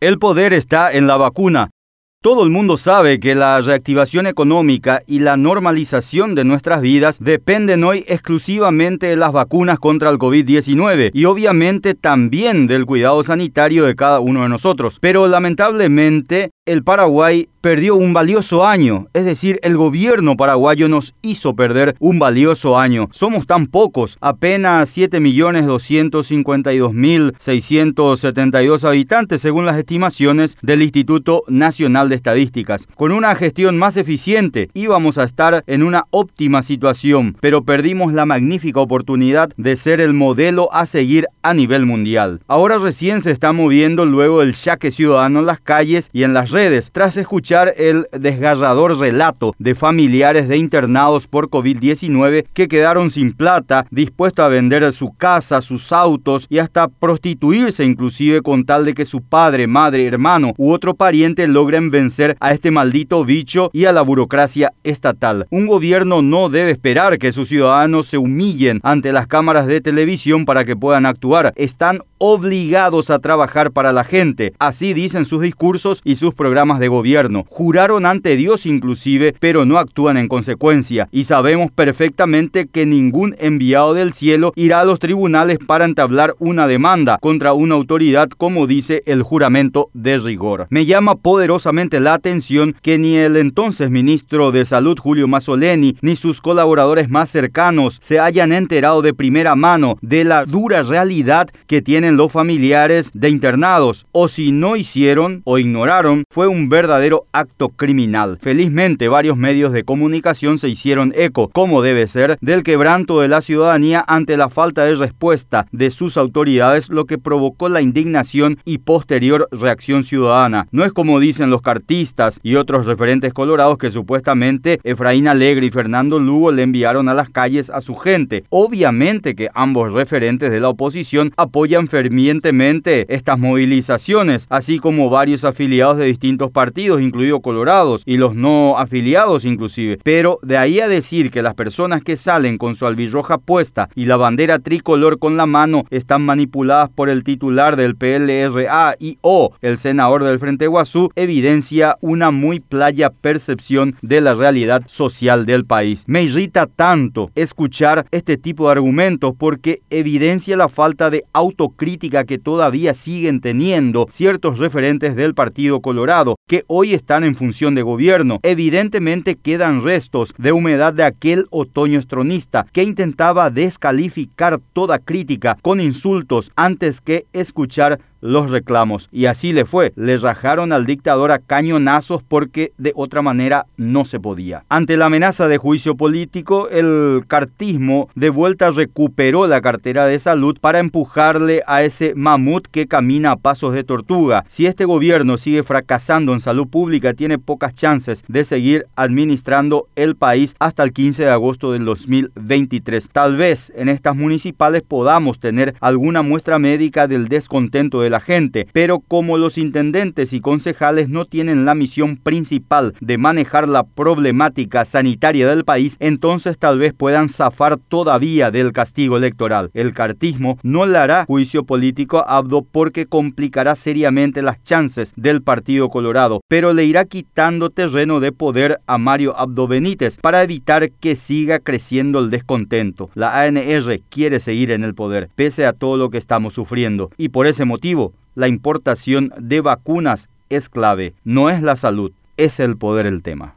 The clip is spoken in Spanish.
El poder está en la vacuna. Todo el mundo sabe que la reactivación económica y la normalización de nuestras vidas dependen hoy exclusivamente de las vacunas contra el COVID-19 y obviamente también del cuidado sanitario de cada uno de nosotros. Pero lamentablemente el Paraguay perdió un valioso año, es decir, el gobierno paraguayo nos hizo perder un valioso año. Somos tan pocos, apenas 7.252.672 habitantes según las estimaciones del Instituto Nacional de Estadísticas. Con una gestión más eficiente íbamos a estar en una óptima situación, pero perdimos la magnífica oportunidad de ser el modelo a seguir a nivel mundial. Ahora recién se está moviendo luego del yaque ciudadano en las calles y en las redes tras escuchar el desgarrador relato de familiares de internados por COVID-19 que quedaron sin plata, dispuestos a vender su casa, sus autos y hasta prostituirse inclusive con tal de que su padre, madre, hermano u otro pariente logren vencer a este maldito bicho y a la burocracia estatal. Un gobierno no debe esperar que sus ciudadanos se humillen ante las cámaras de televisión para que puedan actuar. Están obligados a trabajar para la gente. Así dicen sus discursos y sus de gobierno. Juraron ante Dios inclusive, pero no actúan en consecuencia. Y sabemos perfectamente que ningún enviado del cielo irá a los tribunales para entablar una demanda contra una autoridad como dice el juramento de rigor. Me llama poderosamente la atención que ni el entonces ministro de Salud Julio Mazzoleni ni sus colaboradores más cercanos se hayan enterado de primera mano de la dura realidad que tiene los familiares de internados, o si no hicieron o ignoraron, fue un verdadero acto criminal. Felizmente varios medios de comunicación se hicieron eco, como debe ser, del quebranto de la ciudadanía ante la falta de respuesta de sus autoridades, lo que provocó la indignación y posterior reacción ciudadana. No es como dicen los cartistas y otros referentes colorados que supuestamente Efraín Alegre y Fernando Lugo le enviaron a las calles a su gente. Obviamente que ambos referentes de la oposición apoyan fervientemente estas movilizaciones, así como varios afiliados de distintos partidos, incluidos colorados y los no afiliados inclusive. Pero de ahí a decir que las personas que salen con su albirroja puesta y la bandera tricolor con la mano están manipuladas por el titular del PLRA y o el senador del Frente Guazú, evidencia una muy playa percepción de la realidad social del país. Me irrita tanto escuchar este tipo de argumentos porque evidencia la falta de autocrítica que todavía siguen teniendo ciertos referentes del Partido Colorado, que hoy están en función de gobierno. Evidentemente quedan restos de humedad de aquel otoño estronista que intentaba descalificar toda crítica con insultos antes que escuchar los reclamos. Y así le fue. Le rajaron al dictador a cañonazos porque de otra manera no se podía. Ante la amenaza de juicio político, el cartismo de vuelta recuperó la cartera de salud para empujarle a ese mamut que camina a pasos de tortuga. Si este gobierno sigue fracasando en salud pública, tiene pocas chances de seguir administrando el país hasta el 15 de agosto del 2023. Tal vez en estas municipales podamos tener alguna muestra médica del descontento de la gente, pero como los intendentes y concejales no tienen la misión principal de manejar la problemática sanitaria del país, entonces tal vez puedan zafar todavía del castigo electoral. El cartismo no le hará juicio político a Abdo porque complicará seriamente las chances del Partido Colorado, pero le irá quitando terreno de poder a Mario Abdo Benítez para evitar que siga creciendo el descontento. La ANR quiere seguir en el poder, pese a todo lo que estamos sufriendo, y por ese motivo la importación de vacunas es clave. No es la salud, es el poder el tema.